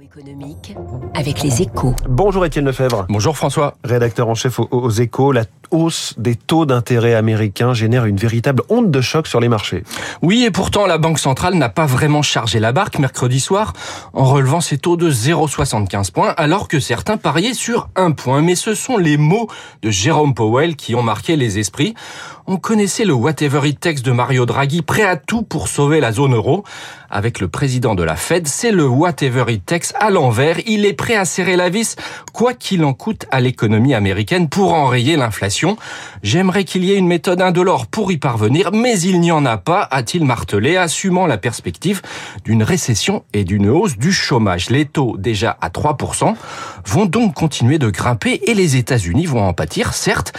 économique avec les échos. Bonjour Étienne Lefebvre. Bonjour François. Rédacteur en chef aux, aux échos, la hausse des taux d'intérêt américains génère une véritable onde de choc sur les marchés. Oui, et pourtant la Banque centrale n'a pas vraiment chargé la barque mercredi soir en relevant ses taux de 0,75 points alors que certains pariaient sur un point. Mais ce sont les mots de Jérôme Powell qui ont marqué les esprits. On connaissait le whatever it takes de Mario Draghi, prêt à tout pour sauver la zone euro. Avec le président de la Fed, c'est le whatever it takes à l'envers. Il est prêt à serrer la vis, quoi qu'il en coûte à l'économie américaine pour enrayer l'inflation. J'aimerais qu'il y ait une méthode indolore pour y parvenir, mais il n'y en a pas, a-t-il martelé, assumant la perspective d'une récession et d'une hausse du chômage. Les taux, déjà à 3%, vont donc continuer de grimper et les États-Unis vont en pâtir, certes,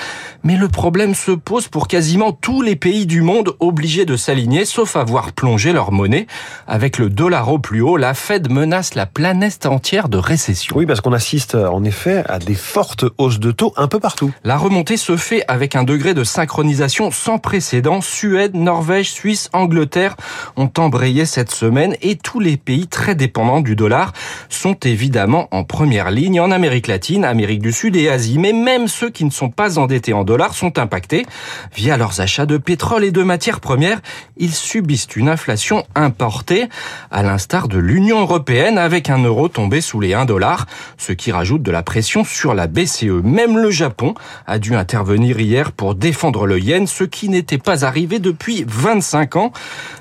mais le problème se pose pour quasiment tous les pays du monde obligés de s'aligner, sauf avoir plongé leur monnaie. Avec le dollar au plus haut, la Fed menace la planète entière de récession. Oui, parce qu'on assiste en effet à des fortes hausses de taux un peu partout. La remontée se fait avec un degré de synchronisation sans précédent. Suède, Norvège, Suisse, Angleterre ont embrayé cette semaine et tous les pays très dépendants du dollar sont évidemment en première ligne en Amérique latine, Amérique du Sud et Asie. Mais même ceux qui ne sont pas endettés en dollars sont impactés via leurs achats de pétrole et de matières premières. Ils subissent une inflation importée, à l'instar de l'Union européenne avec un euro tombé sous les 1 dollar, ce qui rajoute de la pression sur la BCE. Même le Japon a dû intervenir hier pour défendre le yen, ce qui n'était pas arrivé depuis 25 ans.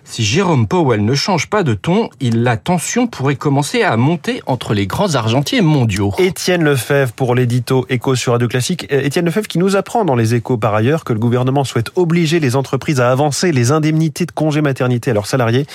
Si Jérôme Powell ne change pas de ton, la tension pourrait commencer à monter entre les grands argentiers mondiaux. Étienne Lefebvre pour l'édito Écho sur Radio Classique. Euh, Étienne Lefebvre qui nous apprend dans les échos par ailleurs que le gouvernement souhaite obliger les entreprises à avancer les indemnités de congé maternité à leurs salariés.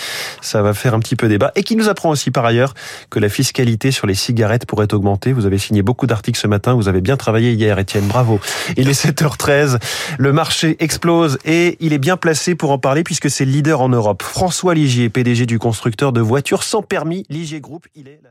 Ça va faire un petit peu débat. Et qui nous apprend aussi par ailleurs que la fiscalité sur les cigarettes pourrait augmenter. Vous avez signé beaucoup d'articles ce matin. Vous avez bien travaillé hier, Étienne. Bravo. Il est 7h13. Le marché explose et il est bien placé pour en parler puisque c'est le leader en Europe. François Ligier, PDG du constructeur de voitures sans permis, Ligier Group. Il est